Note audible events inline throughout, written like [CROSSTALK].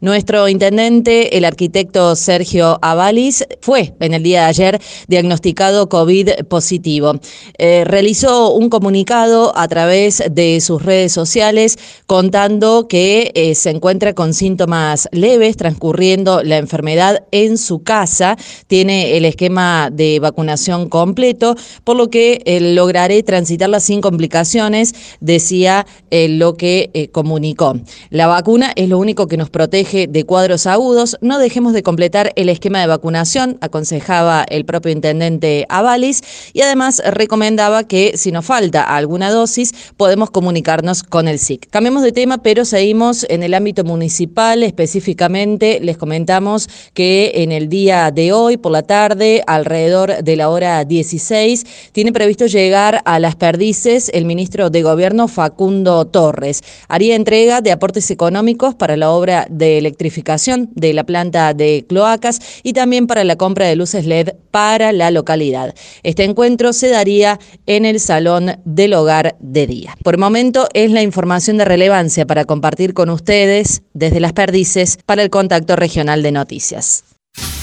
Nuestro intendente, el arquitecto Sergio Avalis, fue en el día de ayer diagnosticado COVID positivo. Eh, realizó un comunicado a través de sus redes sociales contando que eh, se encuentra con síntomas leves, transcurriendo la enfermedad en su casa. Tiene el esquema de vacunación completo, por lo que eh, lograré transitarla sin complicaciones, decía lo que comunicó. La vacuna es lo único que nos protege de cuadros agudos, no dejemos de completar el esquema de vacunación, aconsejaba el propio intendente Avalis, y además recomendaba que si nos falta alguna dosis, podemos comunicarnos con el SIC. Cambiamos de tema, pero seguimos en el ámbito municipal, específicamente les comentamos que en el día de hoy, por la tarde, alrededor de la hora 16, tiene previsto llegar a las perdices el ministro de Gobierno Facundo Torres. Haría entrega de aportes económicos para la obra de electrificación de la planta de cloacas y también para la compra de luces LED para la localidad. Este encuentro se daría en el Salón del Hogar de Día. Por el momento es la información de relevancia para compartir con ustedes desde las perdices para el contacto regional de noticias.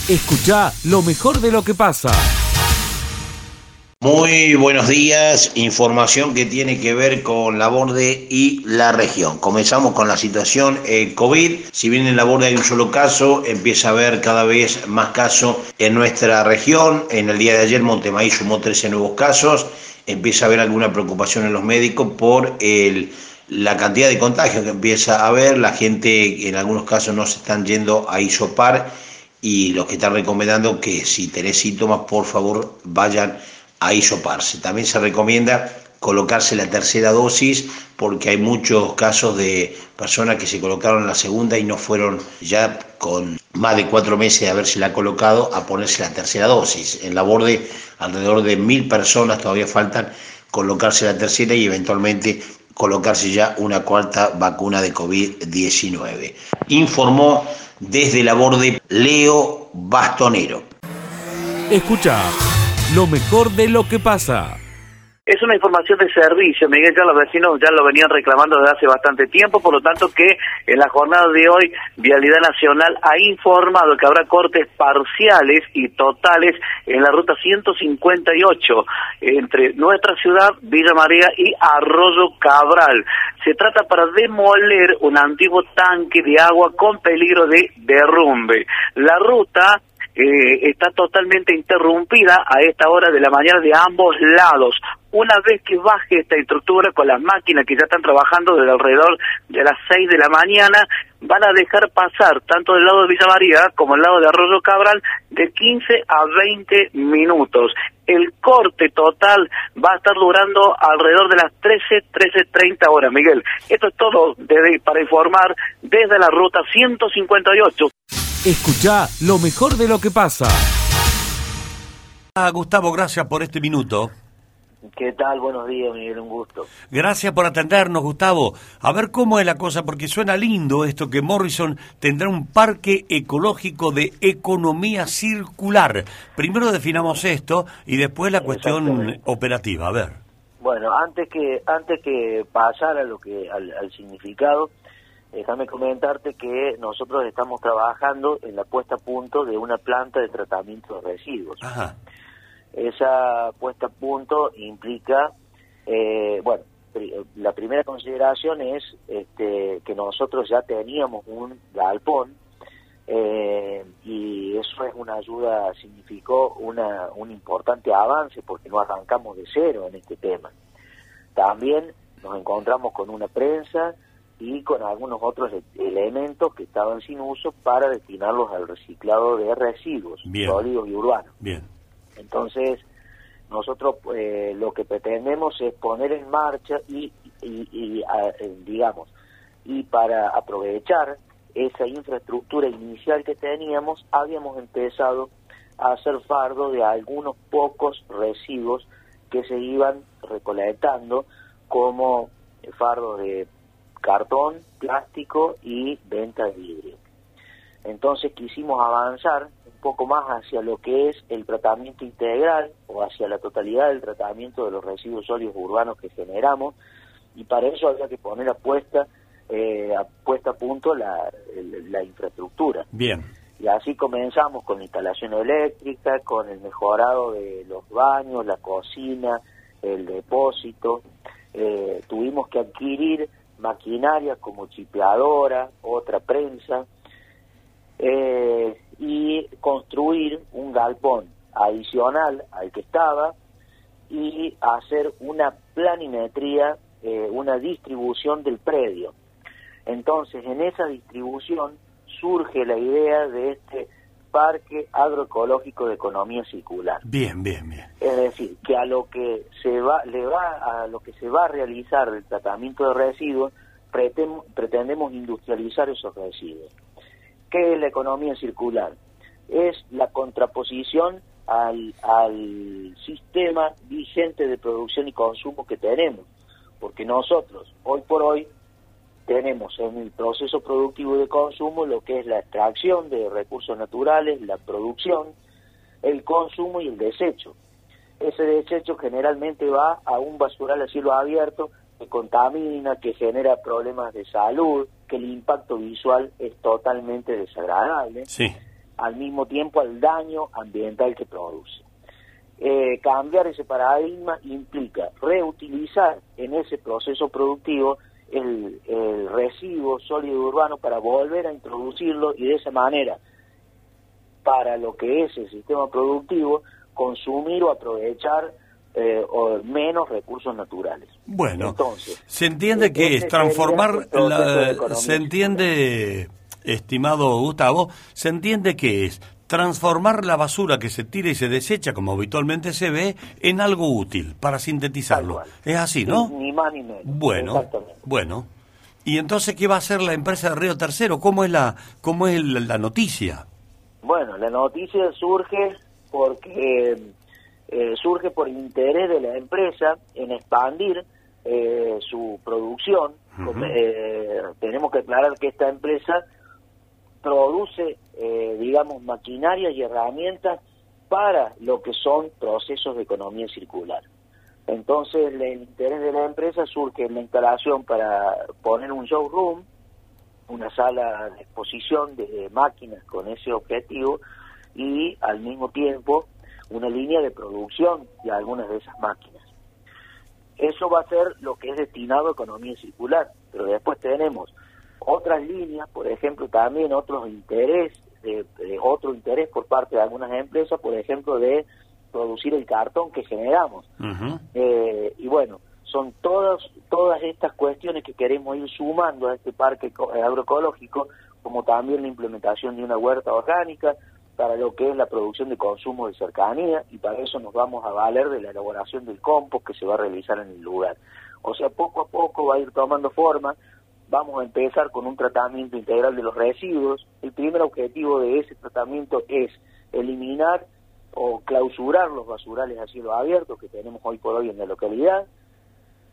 Escucha lo mejor de lo que pasa. Muy buenos días, información que tiene que ver con la borde y la región. Comenzamos con la situación eh, COVID. Si bien en la borde hay un solo caso, empieza a haber cada vez más casos en nuestra región. En el día de ayer Montemaí sumó 13 nuevos casos. Empieza a haber alguna preocupación en los médicos por la cantidad de contagios que empieza a haber. La gente en algunos casos no se están yendo a isopar y los que están recomendando que si tenés síntomas, por favor, vayan a isoparse. También se recomienda colocarse la tercera dosis porque hay muchos casos de personas que se colocaron la segunda y no fueron ya con más de cuatro meses de haberse la colocado a ponerse la tercera dosis. En la borde alrededor de mil personas todavía faltan colocarse la tercera y eventualmente colocarse ya una cuarta vacuna de COVID-19. Informó desde la borde Leo Bastonero. Escucha lo mejor de lo que pasa. Es una información de servicio, Miguel, ya los vecinos ya lo venían reclamando desde hace bastante tiempo, por lo tanto que en la jornada de hoy Vialidad Nacional ha informado que habrá cortes parciales y totales en la ruta 158 entre nuestra ciudad, Villa María y Arroyo Cabral. Se trata para demoler un antiguo tanque de agua con peligro de derrumbe. La ruta eh, está totalmente interrumpida a esta hora de la mañana de ambos lados. Una vez que baje esta estructura con las máquinas que ya están trabajando desde alrededor de las 6 de la mañana, van a dejar pasar tanto del lado de Villa María como el lado de Arroyo Cabral de 15 a 20 minutos. El corte total va a estar durando alrededor de las 13, 13.30 horas, Miguel. Esto es todo para informar desde la ruta 158. Escucha lo mejor de lo que pasa. Ah, Gustavo, gracias por este minuto. ¿Qué tal? Buenos días, Miguel, un gusto. Gracias por atendernos, Gustavo. A ver cómo es la cosa, porque suena lindo esto que Morrison tendrá un parque ecológico de economía circular. Primero definamos esto y después la cuestión operativa. A ver. Bueno, antes que antes que pasar a lo que al significado, déjame comentarte que nosotros estamos trabajando en la puesta a punto de una planta de tratamiento de residuos. Esa puesta a punto implica, eh, bueno, la primera consideración es este, que nosotros ya teníamos un galpón eh, y eso es una ayuda, significó una, un importante avance porque no arrancamos de cero en este tema. También nos encontramos con una prensa, y con algunos otros e-, elementos que estaban sin uso para destinarlos al reciclado de residuos sólidos y urbanos. Bien. Entonces, nosotros eh, lo que pretendemos es poner en marcha y, y, eh, digamos, y para aprovechar esa infraestructura inicial que teníamos, habíamos empezado a hacer fardo de algunos pocos residuos que se iban recolectando como fardo de cartón, plástico y venta de vidrio. Entonces quisimos avanzar un poco más hacia lo que es el tratamiento integral o hacia la totalidad del tratamiento de los residuos sólidos urbanos que generamos y para eso había que poner apuesta eh, puesta a punto la, la infraestructura. Bien. Y así comenzamos con la instalación eléctrica, con el mejorado de los baños, la cocina, el depósito. Eh, tuvimos que adquirir maquinaria como chipeadora, otra prensa, eh, y construir un galpón adicional al que estaba y hacer una planimetría, eh, una distribución del predio. Entonces, en esa distribución surge la idea de este parque agroecológico de economía circular. Bien, bien, bien. Es decir, que a lo que se va, le va a lo que se va a realizar del tratamiento de residuos, pretendemos industrializar esos residuos. ¿Qué es la economía circular? Es la contraposición al, al sistema vigente de producción y consumo que tenemos, porque nosotros, hoy por hoy, tenemos en el proceso productivo de consumo lo que es la extracción de recursos naturales, la producción, el consumo y el desecho. Ese desecho generalmente va a un basural a cielo abierto que contamina, que genera problemas de salud, que el impacto visual es totalmente desagradable, sí. al mismo tiempo al daño ambiental que produce. Eh, cambiar ese paradigma implica reutilizar en ese proceso productivo el, residuo sólido urbano para volver a introducirlo y de esa manera, para lo que es el sistema productivo, consumir o aprovechar eh, o menos recursos naturales. Bueno, Entonces, se entiende que es transformar, la, se entiende, estimado Gustavo, se entiende que es transformar la basura que se tira y se desecha, como habitualmente se ve, en algo útil, para sintetizarlo. Es así, ¿no? Ni, más ni menos. Bueno, bueno. ¿Y entonces qué va a hacer la empresa de Río Tercero? ¿Cómo es la, cómo es la noticia? Bueno, la noticia surge porque eh, surge por interés de la empresa en expandir eh, su producción. Eh, tenemos que aclarar que esta empresa produce, digamos, maquinaria y herramientas para lo que son procesos de economía circular. Entonces, el interés de la empresa surge en la instalación para poner un showroom, una sala de exposición de máquinas con ese objetivo y al mismo tiempo una línea de producción de algunas de esas máquinas. Eso va a ser lo que es destinado a economía circular, pero después tenemos otras líneas, por ejemplo, también otros interés, de, otro interés por parte de algunas empresas, por ejemplo, de producir el cartón que generamos. Eh, y bueno, son todas, todas estas cuestiones que queremos ir sumando a este parque agroecológico, como también la implementación de una huerta orgánica para lo que es la producción de consumo de cercanía y para eso nos vamos a valer de la elaboración del compost que se va a realizar en el lugar. O sea, poco a poco va a ir tomando forma, vamos a empezar con un tratamiento integral de los residuos. El primer objetivo de ese tratamiento es eliminar o clausurar los basurales a cielo abierto que tenemos hoy por hoy en la localidad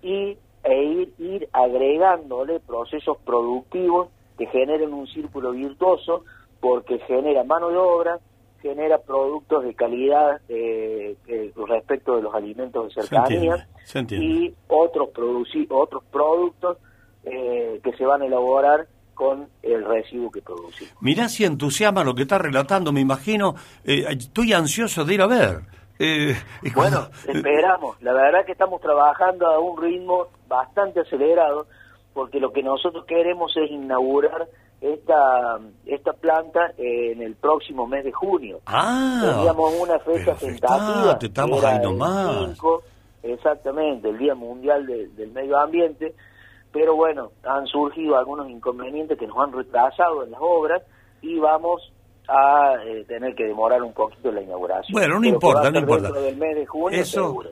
y e ir, ir agregándole procesos productivos que generen un círculo virtuoso porque genera mano de obra, genera productos de calidad eh, respecto de los alimentos de cercanía y otros, otros productos eh, que se van a elaborar con el residuo que producimos. Mirá si entusiasma lo que está relatando, me imagino, eh, estoy ansioso de ir a ver. Eh, bueno, esperamos, la verdad que estamos trabajando a un ritmo bastante acelerado, porque lo que nosotros queremos es inaugurar esta esta planta en el próximo mes de junio. Ah, Teníamos una fecha tentativa. estamos ahí nomás. exactamente, el Día Mundial del Medio Ambiente pero bueno, han surgido algunos inconvenientes que nos han retrasado en las obras y vamos a eh, tener que demorar un poquito la inauguración. Bueno, no importa, no importa. Del mes de junio, Eso.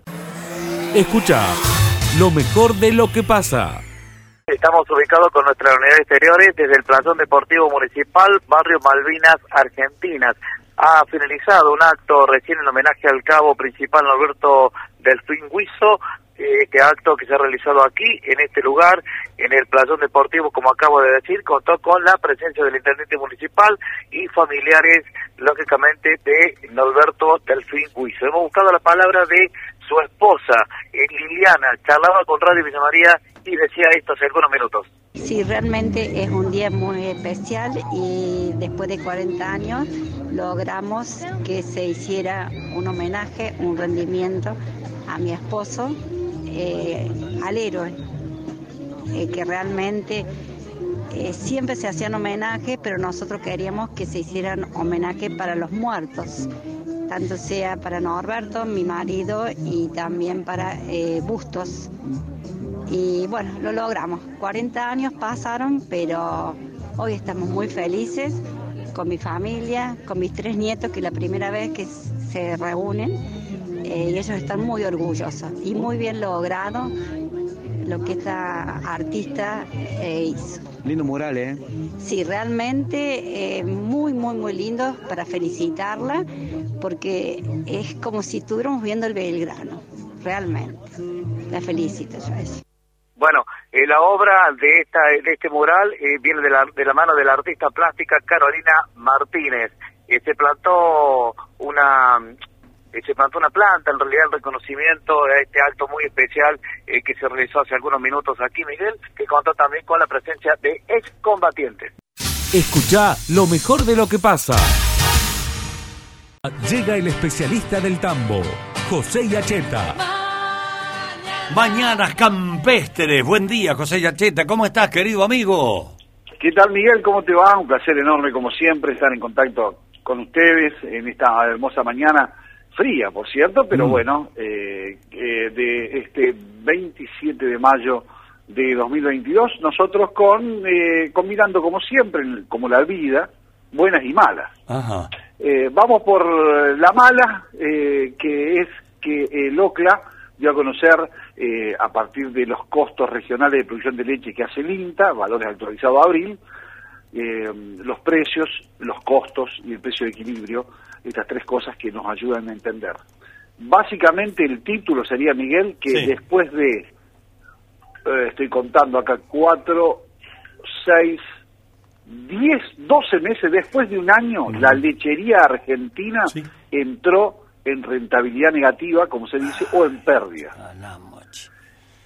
Escucha lo mejor de lo que pasa. Estamos ubicados con nuestras unidades exteriores desde el Plazón Deportivo Municipal, Barrio Malvinas, Argentinas. Ha finalizado un acto recién en homenaje al cabo principal Norberto Delfín Huizo, este acto que se ha realizado aquí, en este lugar, en el Playón Deportivo, como acabo de decir, contó con la presencia del intendente municipal y familiares, lógicamente, de Norberto Delfín Huizo. Hemos buscado la palabra de su esposa, Liliana, charlaba con Radio Villa María y decía esto hace algunos minutos. Sí, realmente es un día muy especial y después de 40 años logramos que se hiciera un homenaje, un rendimiento a mi esposo, eh, al héroe, eh, que realmente eh, siempre se hacían homenajes, pero nosotros queríamos que se hicieran homenaje para los muertos, tanto sea para Norberto, mi marido, y también para Bustos. Y bueno, lo logramos. 40 años pasaron, pero hoy estamos muy felices con mi familia, con mis tres nietos, que la primera vez que se reúnen, eh, y ellos están muy orgullosos y muy bien logrado lo que esta artista eh, hizo. Lindo mural, ¿eh? Sí, realmente eh, muy, muy, muy lindo para felicitarla, porque es como si estuviéramos viendo el Belgrano, realmente. La felicito yo eso. Bueno, eh, la obra de esta de este mural eh, viene de la, de la mano de la artista plástica Carolina Martínez. Eh, se plantó una se plantó una planta, en realidad el reconocimiento a este acto muy especial que se realizó hace algunos minutos aquí, Miguel, que contó también con la presencia de excombatientes. Escucha lo mejor de lo que pasa. Llega el especialista del tambo, José Yacheta Mañanas campestres. Buen día, José Yacheta. ¿Cómo estás, querido amigo? ¿Qué tal, Miguel? ¿Cómo te va? Un placer enorme, como siempre, estar en contacto con ustedes en esta hermosa mañana fría, por cierto, pero mm. bueno, eh, eh, de este 27 de mayo de 2022, nosotros con eh, combinando como siempre, como la vida, buenas y malas. vamos por la mala, que es que el OCLA dio a conocer eh, a partir de los costos regionales de producción de leche que hace el INTA, valores actualizados a abril, eh, los precios, los costos y el precio de equilibrio, estas tres cosas que nos ayudan a entender. Básicamente el título sería, Miguel, que después de, eh, estoy contando acá, cuatro, seis, diez, doce meses, después de un año, la lechería argentina entró en rentabilidad negativa, como se dice, o en pérdida.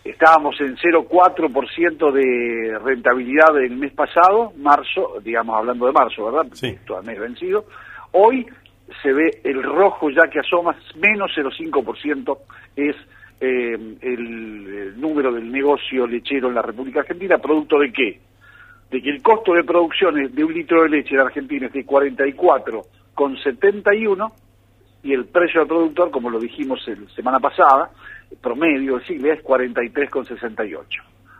Estábamos en 0,4% de rentabilidad el mes pasado, marzo, digamos hablando de marzo, ¿verdad? Sí. Todo el mes vencido. Hoy se ve el rojo ya que asoma, menos 0,5% es eh, el, el, número del negocio lechero en la República Argentina, producto de qué? De que el costo de producción de un litro de leche en Argentina es de 44,71 y el precio al productor, como lo dijimos la semana pasada, promedio del siglo es 43,68.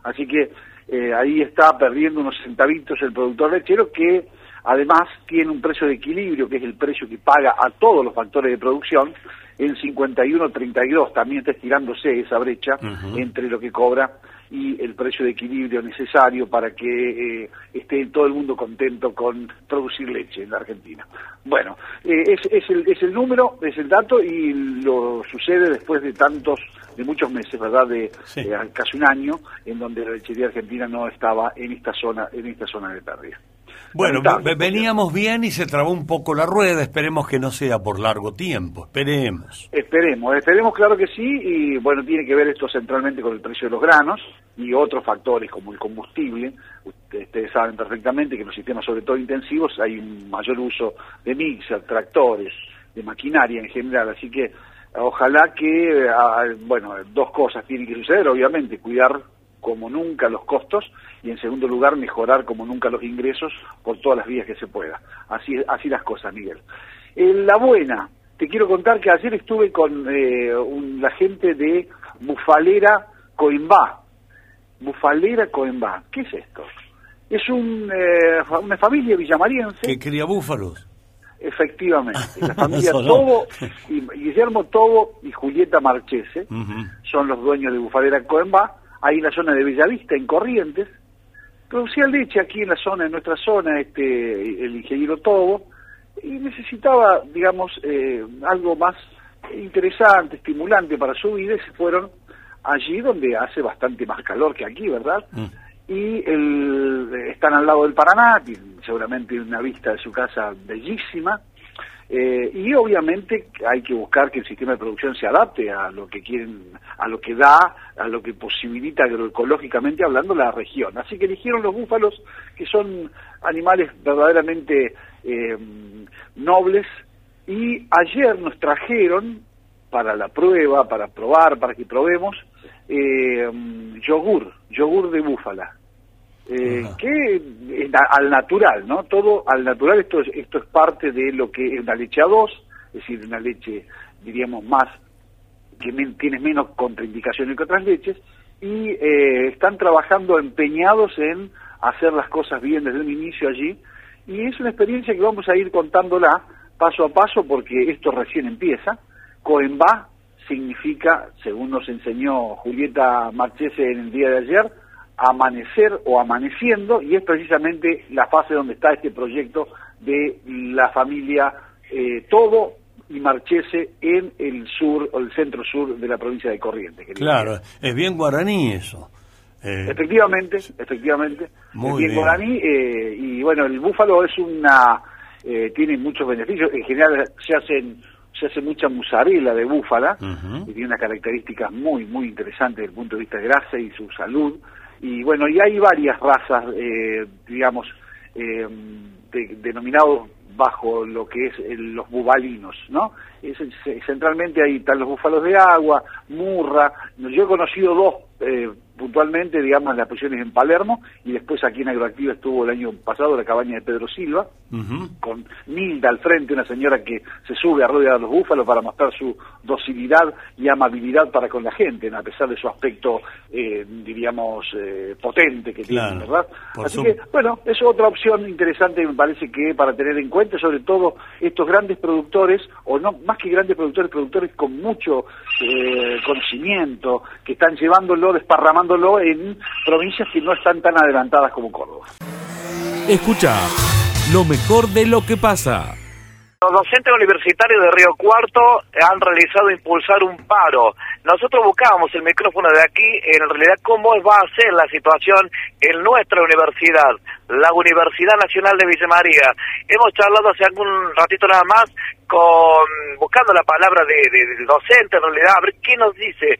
Así que eh, ahí está perdiendo unos centavitos el productor lechero que además tiene un precio de equilibrio, que es el precio que paga a todos los factores de producción, en 51.32 también está estirándose esa brecha entre lo que cobra y el precio de equilibrio necesario para que eh, esté todo el mundo contento con producir leche en la Argentina. Bueno, eh, es, es, el, es el número, es el dato y lo sucede después de tantos, de muchos meses, ¿verdad? De eh, casi un año en donde la lechería argentina no estaba en esta zona, en esta zona de pérdida. Bueno, veníamos bien y se trabó un poco la rueda, esperemos que no sea por largo tiempo, esperemos. Esperemos, esperemos claro que sí, y bueno, tiene que ver esto centralmente con el precio de los granos y otros factores como el combustible. Ustedes saben perfectamente que en los sistemas sobre todo intensivos hay un mayor uso de mixer, tractores, de maquinaria en general, así que ojalá que, ah, bueno, dos cosas tienen que suceder, obviamente, cuidar como nunca los costos y en segundo lugar mejorar como nunca los ingresos por todas las vías que se pueda. Así, así las cosas, Miguel. La buena, te quiero contar que ayer estuve con eh, la gente de Bufalera Coimbá. Bufalera Coimbá, ¿qué es esto? Es un, eh, una familia villamariense. Que cría búfalos. Efectivamente, [LAUGHS] la familia Tobo, y Guillermo Tobo y Julieta Marchese son los dueños de Bufalera Coimbá ahí en la zona de Bellavista, en Corrientes, producía leche aquí en la zona, en nuestra zona, este, el ingeniero Tobo, y necesitaba, digamos, eh, algo más interesante, estimulante para su vida, y se fueron allí donde hace bastante más calor que aquí, ¿verdad? Mm. Y el, están al lado del Paraná, seguramente una vista de su casa bellísima, Eh, y obviamente hay que buscar que el sistema de producción se adapte a lo que quieren, a lo que da, a lo que posibilita agroecológicamente hablando la región. Así que eligieron los búfalos, que son animales verdaderamente eh, nobles, y ayer nos trajeron para la prueba, para probar, para que probemos, eh, yogur, yogur de búfala. Eh, que al natural, ¿no? Todo al natural, esto es, esto es parte de lo que es una leche a dos, es decir, una leche, diríamos, más, que tiene menos contraindicaciones que otras leches, y eh, están trabajando empeñados en hacer las cosas bien desde un inicio allí, y es una experiencia que vamos a ir contándola paso a paso porque esto recién empieza. Coembá significa, según nos enseñó Julieta Marchese en el día de ayer, amanecer o amaneciendo, y es precisamente la fase donde está este proyecto de la familia eh, Todo y Marchese en el sur o el centro sur de la provincia de Corrientes. Claro, es bien guaraní eso. Eh, efectivamente, efectivamente, es bien, guaraní, eh, y bueno, el búfalo es una, tiene muchos beneficios, en general se hacen se hace mucha musarela de búfala, y tiene unas características muy, muy interesantes desde el punto de vista de grasa y su salud, y bueno, y hay varias razas, eh, digamos, eh, denominados bajo lo que es los bubalinos, ¿no? centralmente ahí están los búfalos de agua, murra. Yo he conocido dos eh, puntualmente, digamos, las prisiones en Palermo, y después aquí en Agroactiva estuvo el año pasado la cabaña de Pedro Silva, con Nilda al frente, una señora que se sube a rodear a los búfalos para mostrar su docilidad y amabilidad para con la gente, a pesar de su aspecto, eh, diríamos, eh, potente que tiene, ¿verdad? Así que, bueno, es otra opción interesante, me parece que para tener en cuenta, sobre todo estos grandes productores, o no, más que grandes productores, productores con mucho eh, conocimiento, que están llevándolo, en provincias que no están tan adelantadas como Córdoba. Escucha lo mejor de lo que pasa. Los docentes universitarios de Río Cuarto han realizado impulsar un paro. Nosotros buscábamos el micrófono de aquí, en realidad cómo va a ser la situación en nuestra universidad, la Universidad Nacional de Villa María. Hemos charlado hace algún ratito nada más con buscando la palabra de, del docente, en realidad, a ver qué nos dice.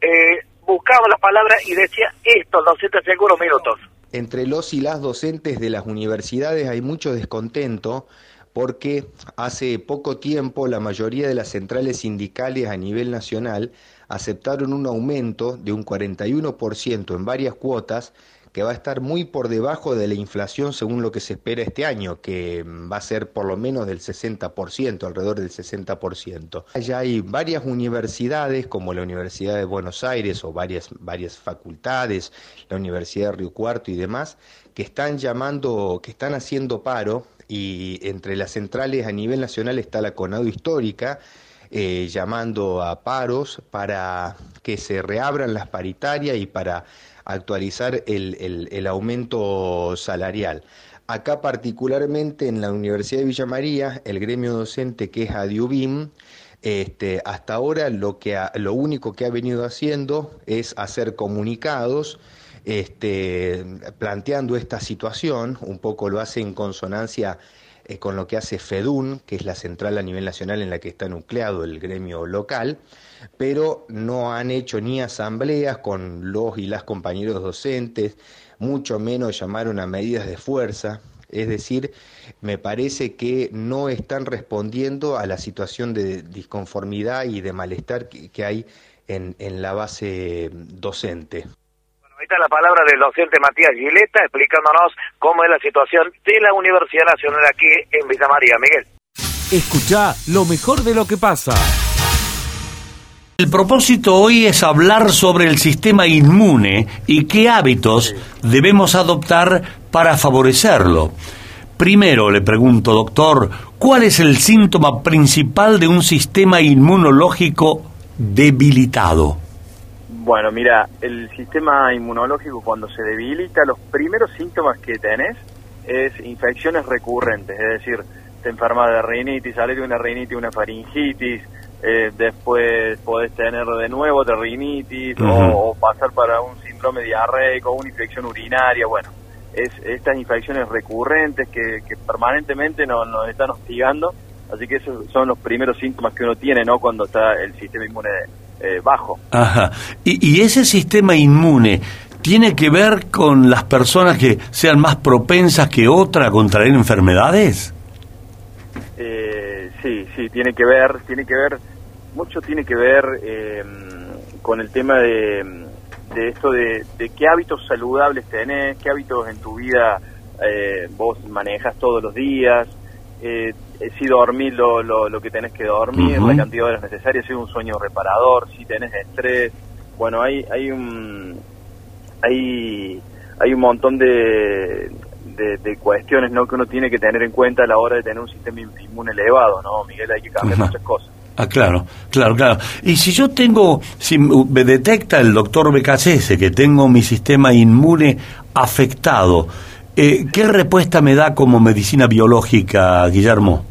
Eh, buscaba la palabra y decía esto, docente minutos. Entre los y las docentes de las universidades hay mucho descontento porque hace poco tiempo la mayoría de las centrales sindicales a nivel nacional aceptaron un aumento de un 41% en varias cuotas que va a estar muy por debajo de la inflación según lo que se espera este año, que va a ser por lo menos del 60%, alrededor del 60%. Ya hay varias universidades, como la Universidad de Buenos Aires o varias, varias facultades, la Universidad de Río Cuarto y demás, que están llamando, que están haciendo paro y entre las centrales a nivel nacional está la Conado Histórica, eh, llamando a paros para que se reabran las paritarias y para actualizar el, el, aumento salarial. Acá particularmente en la Universidad de Villa María, el gremio docente que es Adiubim, este, hasta ahora lo, que lo único que ha venido haciendo es hacer comunicados este, planteando esta situación, un poco lo hace en consonancia eh, con lo que hace FEDUN, que es la central a nivel nacional en la que está nucleado el gremio local, pero no han hecho ni asambleas con los y las compañeros docentes, mucho menos llamaron a medidas de fuerza. Es decir, me parece que no están respondiendo a la situación de disconformidad y de malestar que, hay en la base docente está la palabra del docente Matías Gileta explicándonos cómo es la situación de la Universidad Nacional aquí en Villa María. Miguel. Escucha lo mejor de lo que pasa. El propósito hoy es hablar sobre el sistema inmune y qué hábitos debemos adoptar para favorecerlo. Primero le pregunto, doctor, ¿cuál es el síntoma principal de un sistema inmunológico debilitado? Bueno, mira, el sistema inmunológico cuando se debilita, los primeros síntomas que tenés es infecciones recurrentes, es decir, te enfermas de rinitis, sale de una rinitis, una faringitis, eh, después podés tener de nuevo de rinitis o, pasar para un síndrome diarreico, una infección urinaria, bueno, es estas infecciones recurrentes que, permanentemente nos, nos están hostigando, Así que esos son los primeros síntomas que uno tiene, ¿no? Cuando está el sistema inmune eh, bajo. Ajá. Y, y ese sistema inmune tiene que ver con las personas que sean más propensas que otra a contraer enfermedades? Eh, sí, sí, tiene que ver, tiene que ver, mucho tiene que ver eh, con el tema de, de esto de, de, qué hábitos saludables tenés, qué hábitos en tu vida eh, vos manejas todos los días, eh, si dormir lo, lo, lo, que tenés que dormir, la cantidad de horas necesarias, si un sueño reparador, si tenés estrés. Bueno, hay, hay un hay hay un montón de, de, cuestiones no que uno tiene que tener en cuenta a la hora de tener un sistema inmune elevado, ¿no, Miguel? Hay que cambiar muchas cosas. Ah, claro, claro, claro. Y si yo tengo, si me detecta el doctor BKS que tengo mi sistema inmune afectado, eh, ¿qué respuesta me da como medicina biológica, Guillermo?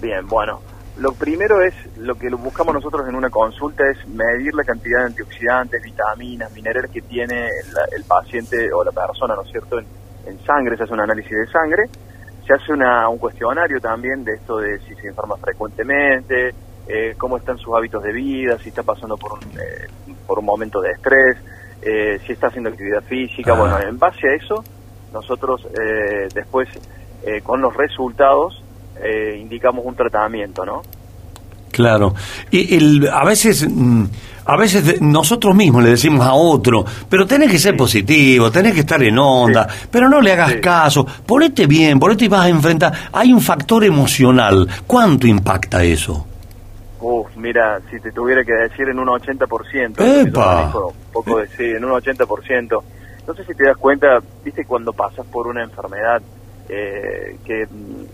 Bien, bueno, lo primero es, lo que buscamos nosotros en una consulta es medir la cantidad de antioxidantes, vitaminas, minerales que tiene el paciente o la persona, ¿no es cierto?, en, sangre, se hace un análisis de sangre, se hace una, un cuestionario también de esto de si se enferma frecuentemente, eh, cómo están sus hábitos de vida, si está pasando por un, eh, por un momento de estrés, eh, si está haciendo actividad física, bueno, en base a eso, nosotros después con los resultados eh, indicamos un tratamiento, ¿no? Claro. Y el, a veces mm, a veces nosotros mismos le decimos a otro, pero tenés que ser positivo, tenés que estar en onda, pero no le hagas caso, ponete bien, ponete y vas a enfrentar. Hay un factor emocional. ¿Cuánto impacta eso? Uf, mira, si te tuviera que decir en un 80%, ¡Epa! Un poco de, sí, en un 80%. No sé si te das cuenta, viste, cuando pasas por una enfermedad eh, que,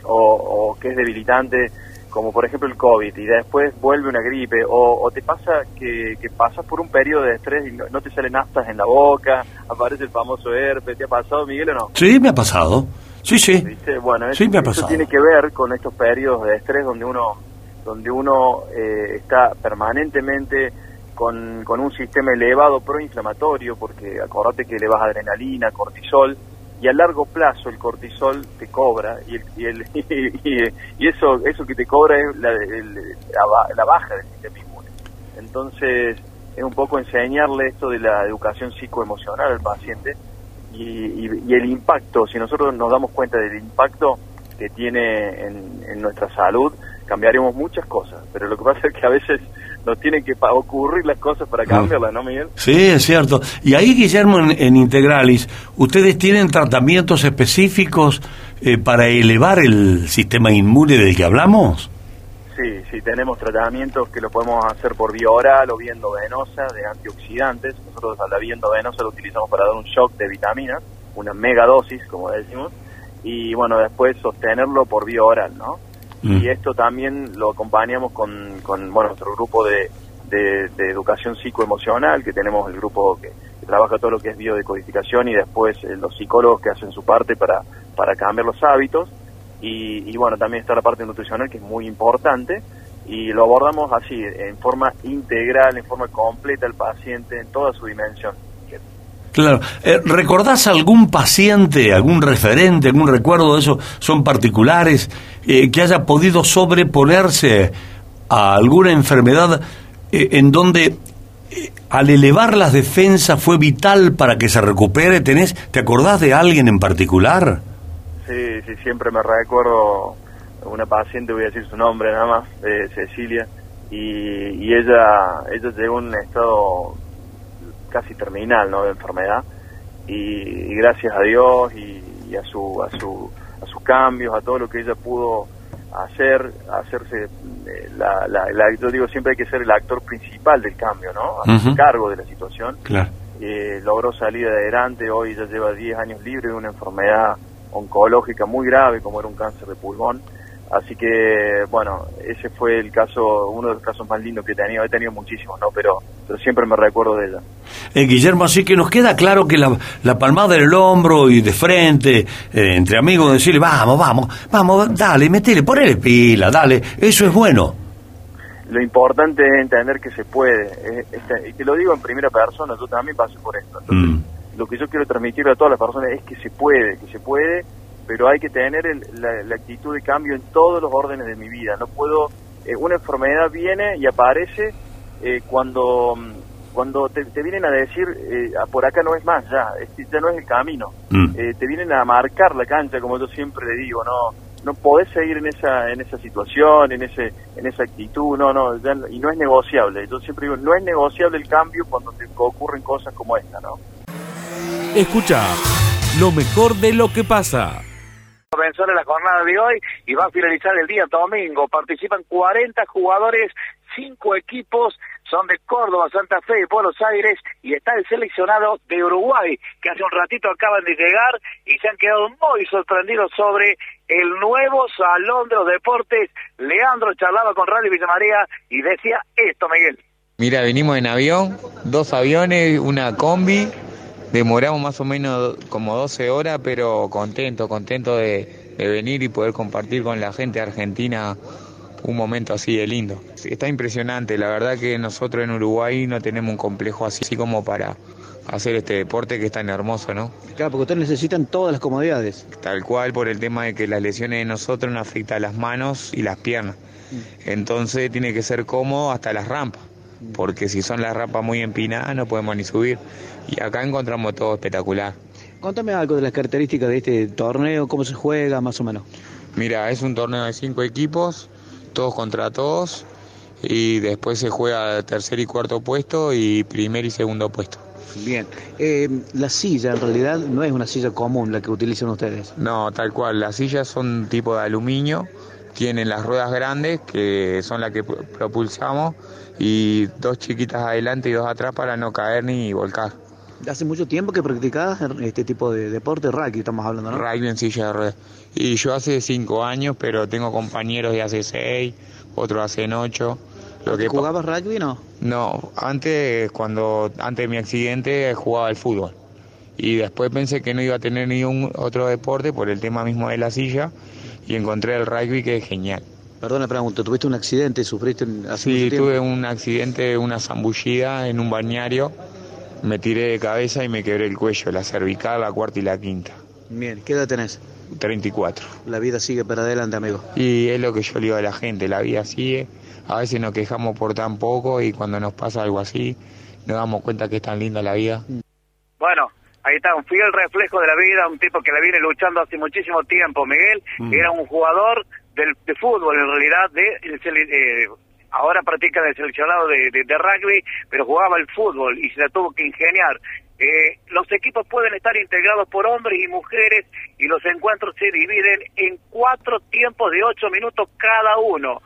o, que es debilitante, como por ejemplo el COVID, y después vuelve una gripe, o, te pasa que, pasas por un periodo de estrés y no, te salen aftas en la boca, aparece el famoso herpes, ¿te ha pasado, Miguel, o no? Sí, me ha pasado. Sí, sí. Bueno, sí, me ha eso tiene que ver con estos periodos de estrés donde uno, donde uno eh, está permanentemente con, con un sistema elevado proinflamatorio, porque acordate que le vas adrenalina, cortisol, y a largo plazo el cortisol te cobra y, el, y, [LAUGHS] eso eso que te cobra es la, la, baja del sistema inmune. Entonces es un poco enseñarle esto de la educación psicoemocional al paciente y, el impacto, si nosotros nos damos cuenta del impacto que tiene en, en nuestra salud, cambiaremos muchas cosas, pero lo que pasa es que a veces nos tienen que ocurrir las cosas para cambiarlas, ¿no, Miguel? Sí, es cierto. Y ahí, Guillermo, en, Integralis, ¿ustedes tienen tratamientos específicos eh, para elevar el sistema inmune del que hablamos? Sí, sí, tenemos tratamientos que lo podemos hacer por vía oral o vía endovenosa de antioxidantes. Nosotros a la vía endovenosa lo utilizamos para dar un shock de vitaminas, una megadosis, como decimos, y bueno, después sostenerlo por vía oral, ¿no? Mm. y esto también lo acompañamos con, con bueno, nuestro grupo de, de, educación psicoemocional, que tenemos el grupo que, trabaja todo lo que es biodecodificación y después eh, los psicólogos que hacen su parte para, para cambiar los hábitos. Y, y, bueno, también está la parte nutricional que es muy importante y lo abordamos así, en forma integral, en forma completa al paciente, en toda su dimensión. Claro. Eh, ¿Recordás algún paciente, algún referente, algún recuerdo de eso? ¿Son particulares eh, que haya podido sobreponerse a alguna enfermedad eh, en donde al elevar las defensas fue vital para que se recupere? ¿Tenés, ¿Te acordás de alguien en particular? Sí, sí, siempre me recuerdo una paciente, voy a decir su nombre nada más, Cecilia, y, y ella, ella llegó en un estado casi terminal ¿no? de enfermedad. Y, gracias a Dios y, a su a su a sus cambios a todo lo que ella pudo hacer hacerse eh, la, la, yo digo siempre hay que ser el actor principal del cambio no hacerse cargo de la situación. Eh, logró salir adelante hoy ya lleva 10 años libre de una enfermedad oncológica muy grave como era un cáncer de pulmón Así que, bueno, ese fue el caso, uno de los casos más lindos que he tenido. He tenido muchísimos, ¿no? Pero, pero siempre me recuerdo de ella. Eh, Guillermo, así que nos queda claro que la, la palmada del hombro y de frente, eh, entre amigos, decirle, vamos, vamos, vamos, dale, metele, ponele pila, dale, eso es bueno. Lo importante es entender que se puede. y te lo digo en primera persona, yo también pasé por esto. Entonces, mm. lo que yo quiero transmitirle a todas las personas es que se puede, que se puede pero hay que tener el- la, la actitud de cambio en todos los órdenes de mi vida. No puedo, eh, una enfermedad viene y aparece eh, cuando cuando te, te vienen a decir eh, "Ah, por acá no es más ya, este ya no es el camino. Mm. Eh, te vienen a marcar la cancha, como yo siempre le digo, no no podés seguir en esa en esa situación, en ese en esa actitud, no, no, ya no- y no es negociable. Yo siempre digo, no es negociable el cambio cuando te ocurren cosas como esta, ¿no? Escucha lo mejor de lo que pasa. Comenzó en la jornada de hoy y va a finalizar el día domingo. Participan 40 jugadores, 5 equipos, son de Córdoba, Santa Fe Buenos Aires y está el seleccionado de Uruguay, que hace un ratito acaban de llegar y se han quedado muy sorprendidos sobre el nuevo Salón de los Deportes. Leandro charlaba con Radio Villa María y decía esto, Miguel. Mira, venimos en avión, dos aviones, una combi, demoramos más o menos como 12 horas, pero contento, contento de, de venir y poder compartir con la gente argentina un momento así de lindo. Está impresionante, la verdad que nosotros en Uruguay no tenemos un complejo así, así como para hacer este deporte que es tan hermoso, ¿no? Claro, porque ustedes necesitan todas las comodidades. Tal cual por el tema de que las lesiones de nosotros nos afectan las manos y las piernas. Entonces tiene que ser cómodo hasta las rampas, porque si son las rampas muy empinadas no podemos ni subir. Y acá encontramos todo espectacular. Contame algo de las características de este torneo, cómo se juega, más o menos. Mira, es un torneo de cinco equipos, todos contra todos, y después se juega tercer y cuarto puesto y primer y segundo puesto. Bien. Eh, la silla, en realidad, no es una silla común la que utilizan ustedes. No, tal cual. Las sillas son tipo de aluminio, tienen las ruedas grandes, que son las que pro- propulsamos, y dos chiquitas adelante y dos atrás para no caer ni volcar. Hace mucho tiempo que practicás este tipo de deporte, rugby estamos hablando, ¿no? Rugby en silla de ruedas. Y yo hace cinco años, pero tengo compañeros de hace seis, otros hace ocho. Lo que ¿Jugabas rugby no? No, antes, cuando, antes de mi accidente jugaba al fútbol. Y después pensé que no iba a tener ningún otro deporte por el tema mismo de la silla y encontré el rugby que es genial. Perdona, pregunta, ¿tuviste un accidente? ¿Sufriste un- hace Sí, tuve un accidente, una zambullida en un bañario, me tiré de cabeza y me quebré el cuello, la cervical, la cuarta y la quinta. Bien, ¿qué edad tenés? 34. La vida sigue para adelante, amigo. Y es lo que yo le digo a la gente, la vida sigue, a veces nos quejamos por tan poco y cuando nos pasa algo así, nos damos cuenta que es tan linda la vida. Bueno, ahí está, un fiel reflejo de la vida, un tipo que la viene luchando hace muchísimo tiempo. Miguel Mm. era un jugador del, de fútbol, en realidad, de, eh, ahora practica el seleccionado de, de- de rugby, pero jugaba el fútbol y se la tuvo que ingeniar. Eh, los equipos pueden estar integrados por hombres y mujeres y los encuentros se dividen en cuatro tiempos de ocho minutos cada uno.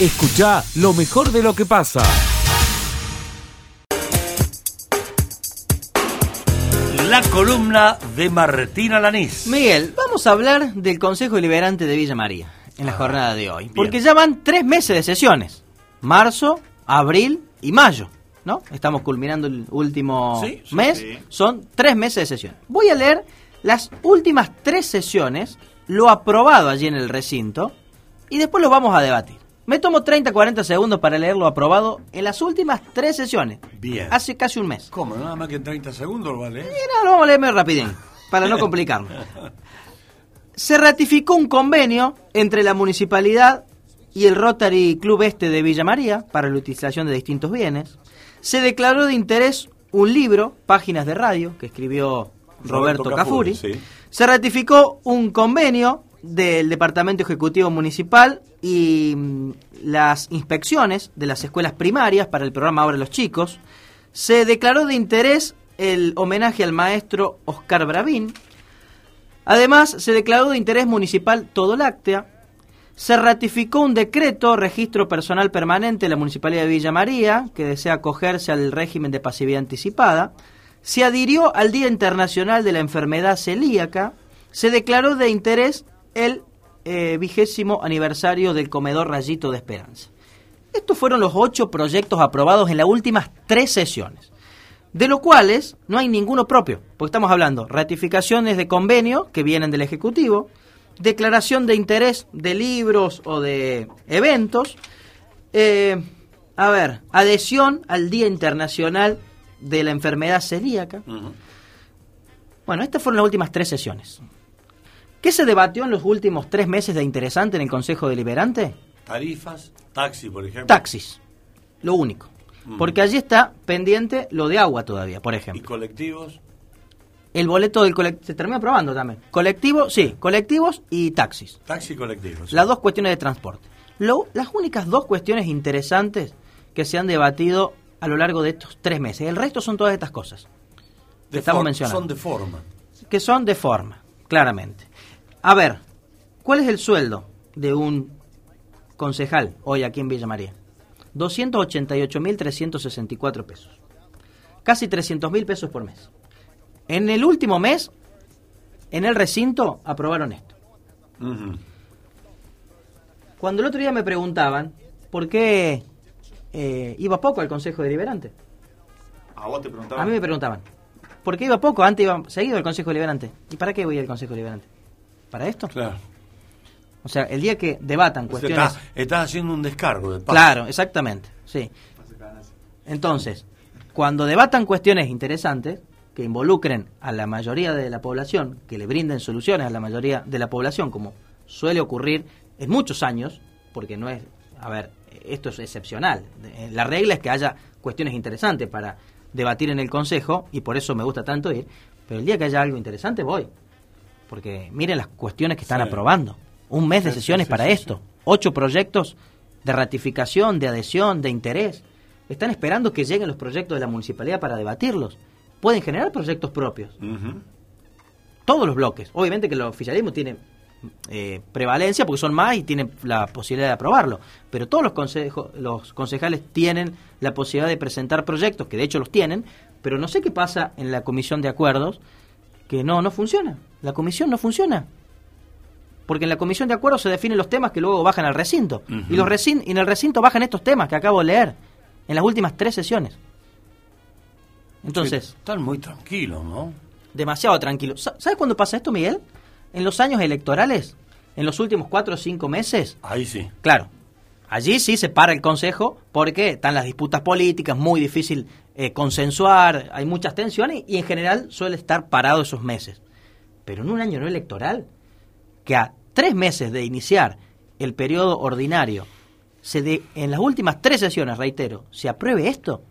Escucha lo mejor de lo que pasa. La columna de Martina Lanís. Miguel, vamos a hablar del Consejo Deliberante de Villa María en la Ah, jornada de hoy. Porque ya van tres meses de sesiones. Marzo, abril y mayo. ¿No? Estamos culminando el último Sí, sí, mes. sí. Son tres meses de sesión. Voy a leer las últimas tres sesiones, lo aprobado allí en el recinto, y después lo vamos a debatir. Me tomo 30, 40 segundos para leer lo aprobado en las últimas tres sesiones. Bien. Hace casi un mes. ¿Cómo? Nada más que en 30 segundos, ¿vale? Mira, lo vamos a leer muy rapidín, para no [LAUGHS] complicarlo. Se ratificó un convenio entre la municipalidad y el Rotary Club Este de Villa María para la utilización de distintos bienes. Se declaró de interés un libro, Páginas de Radio, que escribió Roberto, Roberto Cafuri. Cafuri, sí. Se ratificó un convenio del Departamento Ejecutivo Municipal y mm, las inspecciones de las escuelas primarias para el programa Ahora los Chicos. Se declaró de interés el homenaje al maestro Oscar Bravín. Además, se declaró de interés municipal Todo Láctea. Se ratificó un decreto, registro personal permanente de la Municipalidad de Villa María, que desea acogerse al régimen de pasividad anticipada. Se adhirió al Día Internacional de la Enfermedad Celíaca. Se declaró de interés el eh, vigésimo aniversario del comedor Rayito de Esperanza. Estos fueron los ocho proyectos aprobados en las últimas tres sesiones, de los cuales no hay ninguno propio, porque estamos hablando ratificaciones de convenio que vienen del Ejecutivo, declaración de interés de libros o de eventos, eh, a ver, adhesión al Día Internacional de la Enfermedad Celíaca. Bueno, estas fueron las últimas tres sesiones. ¿Qué se debatió en los últimos tres meses de interesante en el Consejo Deliberante? Tarifas, taxi, por ejemplo. Taxis, lo único. Mm. Porque allí está pendiente lo de agua todavía, por ¿Y ejemplo. colectivos? El boleto del colectivo, se termina aprobando también. Colectivo, sí, colectivos y taxis. Taxi y colectivos. Las dos cuestiones de transporte. Lo- las únicas dos cuestiones interesantes que se han debatido a lo largo de estos tres meses. El resto son todas estas cosas que De estamos mencionando. Son de forma. que son de forma, claramente. A ver, ¿cuál es el sueldo de un concejal hoy aquí en Villa María? 288.364 pesos. Casi 300.000 pesos por mes. En el último mes, en el recinto, aprobaron esto. Cuando el otro día me preguntaban por qué eh, iba poco al Consejo Deliberante, A vos te a mí me preguntaban, ¿por qué iba poco? Antes iba seguido al Consejo Deliberante. ¿Y para qué voy al Consejo Deliberante? ¿Para esto? Claro. O sea, el día que debatan O sea, cuestiones... Estás, haciendo un descargo de. Claro, exactamente, sí. Entonces, cuando debatan cuestiones interesantes que involucren a la mayoría de la población, que le brinden soluciones a la mayoría de la población, como suele ocurrir en muchos años, porque no es, a ver, esto es excepcional. La regla es que haya cuestiones interesantes para debatir en el Consejo, y por eso me gusta tanto ir, pero el día que haya algo interesante voy. Porque miren las cuestiones que están Sí. aprobando. Un mes de sí, sesiones sí, para esto. Ocho proyectos de ratificación, de adhesión, de interés. Están esperando que lleguen los proyectos de la municipalidad para debatirlos. Pueden generar proyectos propios. Todos los bloques. Obviamente que el oficialismo tiene eh, prevalencia porque son más y tienen la posibilidad de aprobarlo. Pero todos los, consejo- los concejales tienen la posibilidad de presentar proyectos, que de hecho los tienen, pero no sé qué pasa en la comisión de acuerdos, que no, no funciona. La comisión no funciona. Porque en la comisión de acuerdos se definen los temas que luego bajan al recinto. Y, los recin- y en el recinto bajan estos temas que acabo de leer en las últimas tres sesiones. Entonces, Sí, están muy tranquilos, ¿no? demasiado tranquilo. Sa- ¿Sabes cuándo pasa esto, Miguel? En los años electorales, en los últimos cuatro o cinco meses, Ahí sí. claro, allí sí se para el Consejo porque están las disputas políticas, muy difícil eh, consensuar, hay muchas tensiones y en general suele estar parado esos meses. Pero en un año no electoral, que a tres meses de iniciar el periodo ordinario, se de, en las últimas tres sesiones, reitero, se apruebe esto,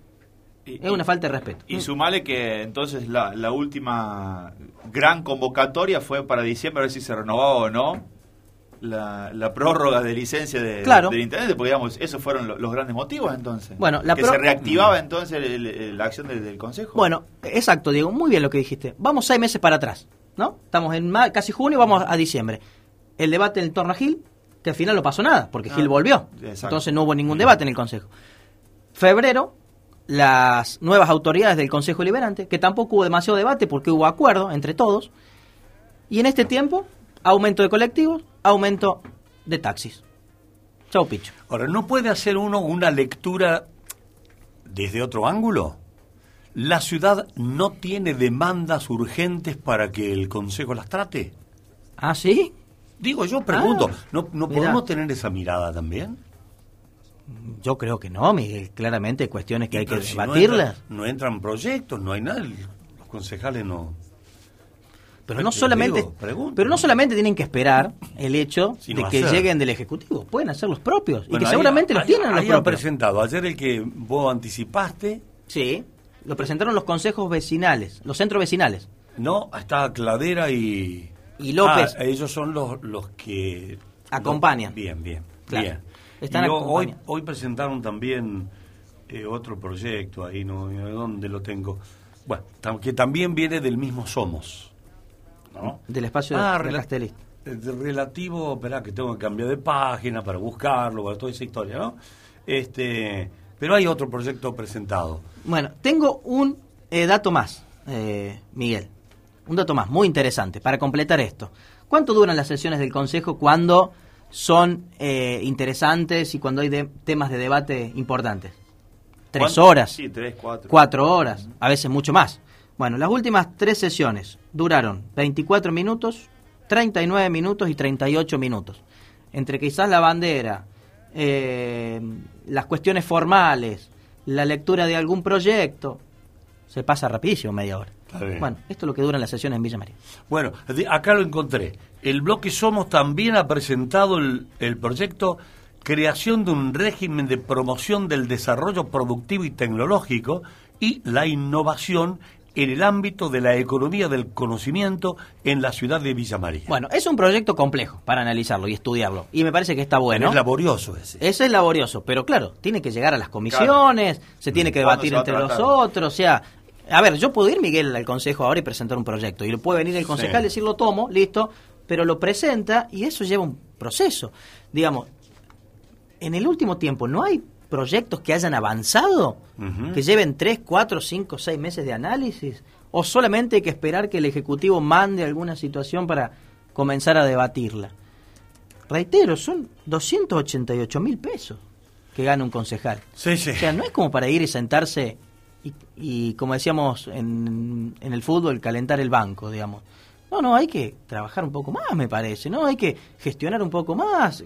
es una falta de respeto. Y sumale que entonces la, la última gran convocatoria fue para diciembre, a ver si se renovaba o no la, la prórroga de licencia de, Claro. del intendente, porque digamos, esos fueron lo- los grandes motivos entonces. Bueno, la que se reactivaba entonces el- el- la acción del, del Consejo. Bueno, exacto, Diego, muy bien lo que dijiste. Vamos seis meses para atrás, ¿no? Estamos en casi junio, vamos a diciembre. El debate en torno a Gil, que al final no pasó nada, porque Ah, Gil volvió. exacto. Entonces no hubo ningún debate en el Consejo. Febrero, las nuevas autoridades del Consejo Liberante, que tampoco hubo demasiado debate porque hubo acuerdo entre todos. Y en este tiempo, aumento de colectivos, aumento de taxis. Chau, picho. Ahora, ¿no puede hacer uno una lectura desde otro ángulo? ¿La ciudad no tiene demandas urgentes para que el Consejo las trate? ¿Ah, sí? Digo, yo pregunto, Ah, ¿no, no podemos tener esa mirada también? Yo creo que no, Miguel. Claramente hay cuestiones que hay que si no debatirlas. entran- No, entran proyectos, no hay nada, los concejales no... Pero no Te solamente, digo, pero no solamente tienen que esperar el hecho de que hacer. lleguen del ejecutivo, pueden hacer los propios y que ahí- seguramente los ahí- tienen los ahí han propios. presentado, ayer el que vos anticipaste, Sí, lo presentaron los consejos vecinales, los centros vecinales. no, está Cladera y... Y López. Ah, ellos son los, los que... Acompañan. Bien, bien, Claro. bien. Están Y ho- hoy, hoy presentaron también eh, otro proyecto, ahí no dónde lo tengo. Bueno, tam- que también viene del mismo Somos. ¿no? Del espacio Ah, de eh, de relativo, espera que tengo que cambiar de página para buscarlo, para toda esa historia, ¿no? Este, pero hay otro proyecto presentado. Bueno, tengo un eh, dato más, eh, Miguel. Un dato más, muy interesante, para completar esto. ¿Cuánto duran las sesiones del Consejo cuando son eh, interesantes y cuando hay de- temas de debate importantes? Tres ¿Cuánto? horas. Sí, tres, cuatro. cuatro horas, a veces mucho más. Bueno, las últimas tres sesiones duraron 24 minutos, 39 minutos y 38 minutos. Entre quizás la bandera, eh, las cuestiones formales, la lectura de algún proyecto, se pasa rapidísimo media hora. Bueno, esto es lo que duran las sesiones en Villa María. Bueno, acá lo encontré. El bloque Somos también ha presentado el, el proyecto Creación de un régimen de promoción del desarrollo productivo y tecnológico y la innovación en el ámbito de la economía del conocimiento en la ciudad de Villa María. Bueno, es un proyecto complejo para analizarlo y estudiarlo. Y me parece que está bueno. Es laborioso ese. Ese es laborioso, pero claro, tiene que llegar a las comisiones, se tiene que ¿Cuándo debatir entre los otros, o sea, a ver, yo puedo ir, Miguel, al consejo ahora y presentar un proyecto, y lo puede venir el concejal y decir lo tomo, listo, pero lo presenta y eso lleva un proceso. Digamos, en el último tiempo, ¿no hay proyectos que hayan avanzado, que lleven 3, 4, 5, 6 meses de análisis? ¿O solamente hay que esperar que el Ejecutivo mande alguna situación para comenzar a debatirla? Reitero, son 288 mil pesos que gana un concejal. Sí, sí. O sea, no es como para ir y sentarse y, y, como decíamos en, en el fútbol, calentar el banco, digamos. No, no, hay que trabajar un poco más, me parece, ¿no? Hay que gestionar un poco más,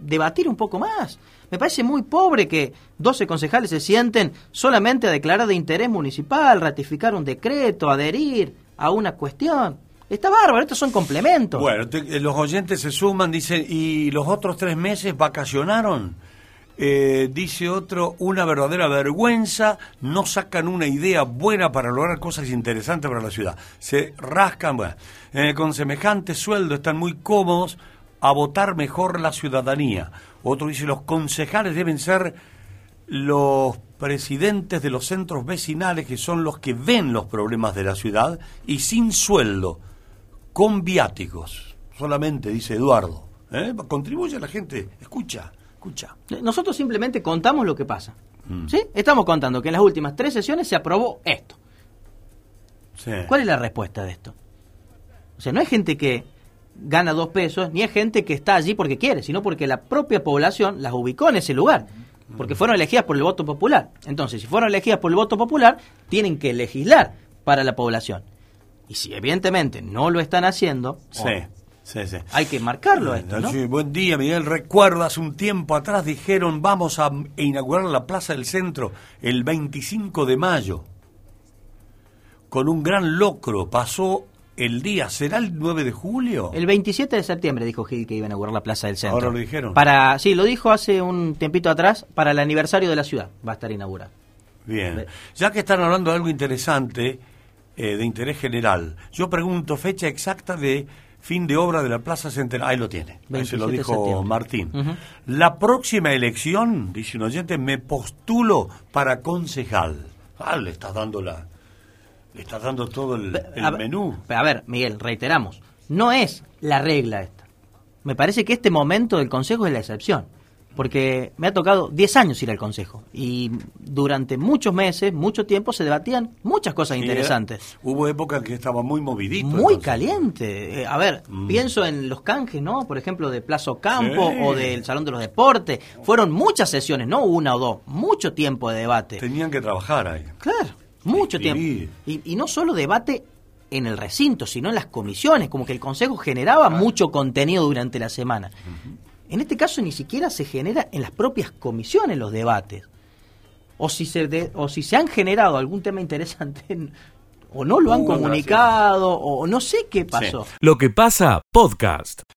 debatir un poco más. Me parece muy pobre que 12 concejales se sienten solamente a declarar de interés municipal, ratificar un decreto, adherir a una cuestión. Está bárbaro, estos son complementos. Bueno, te- eh, los oyentes se suman, dicen, ¿y los otros tres meses vacacionaron? Eh, dice otro, una verdadera vergüenza, no sacan una idea buena para lograr cosas interesantes para la ciudad. Se rascan, bueno, eh, con semejante sueldo están muy cómodos a votar mejor la ciudadanía. Otro dice, los concejales deben ser los presidentes de los centros vecinales que son los que ven los problemas de la ciudad y sin sueldo, con viáticos, solamente, dice Eduardo. ¿Eh? Contribuye a la gente, escucha, escucha. Nosotros simplemente contamos lo que pasa. Mm. ¿Sí? Estamos contando que en las últimas tres sesiones se aprobó esto. Sí. ¿Cuál es la respuesta de esto? O sea, no hay gente que gana dos pesos, ni hay gente que está allí porque quiere, sino porque la propia población las ubicó en ese lugar. Porque fueron elegidas por el voto popular. Entonces, si fueron elegidas por el voto popular, tienen que legislar para la población. Y si evidentemente no lo están haciendo, Sí, o- sí, sí. hay que marcarlo esto, ¿no? Sí, buen día, Miguel. Recuerdo, hace un tiempo atrás dijeron vamos a inaugurar la Plaza del Centro el 25 de mayo. Con un gran locro. Pasó el día. ¿Será el 9 de julio? El 27 de septiembre dijo Gil que iba a inaugurar la Plaza del Centro. Ahora lo dijeron. Para, sí, lo dijo hace un tiempito atrás, para el aniversario de la ciudad va a estar inaugurado. Bien. Ya que están hablando de algo interesante, eh, de interés general, yo pregunto fecha exacta de fin de obra de la Plaza Central. Ahí lo tiene. Ahí se lo 27 de dijo. Martín. La próxima elección, dice un oyente, me postulo para concejal. Ah, le estás dando la... Le estás dando todo el, el a, menú. A ver, Miguel, reiteramos, no es la regla esta. Me parece que este momento del Consejo es la excepción. Porque me ha tocado 10 años ir al Consejo. Y durante muchos meses, mucho tiempo, se debatían muchas cosas Sí, interesantes. eh, Hubo época que estaba muy movidito. Muy caliente. Eh, a ver, Mm. pienso en los canjes, ¿no? Por ejemplo, de Plazo Campo Sí. o del Salón de los Deportes. Fueron muchas sesiones, no una o dos, mucho tiempo de debate. Tenían que trabajar ahí. Claro, mucho tiempo. Y, y no solo debate en el recinto, sino en las comisiones, como que el Consejo generaba mucho contenido durante la semana. En este caso ni siquiera se genera en las propias comisiones los debates. O si se, de- o si se han generado algún tema interesante, o no lo han Uh, comunicado, o no sé qué pasó. Lo que pasa, podcast.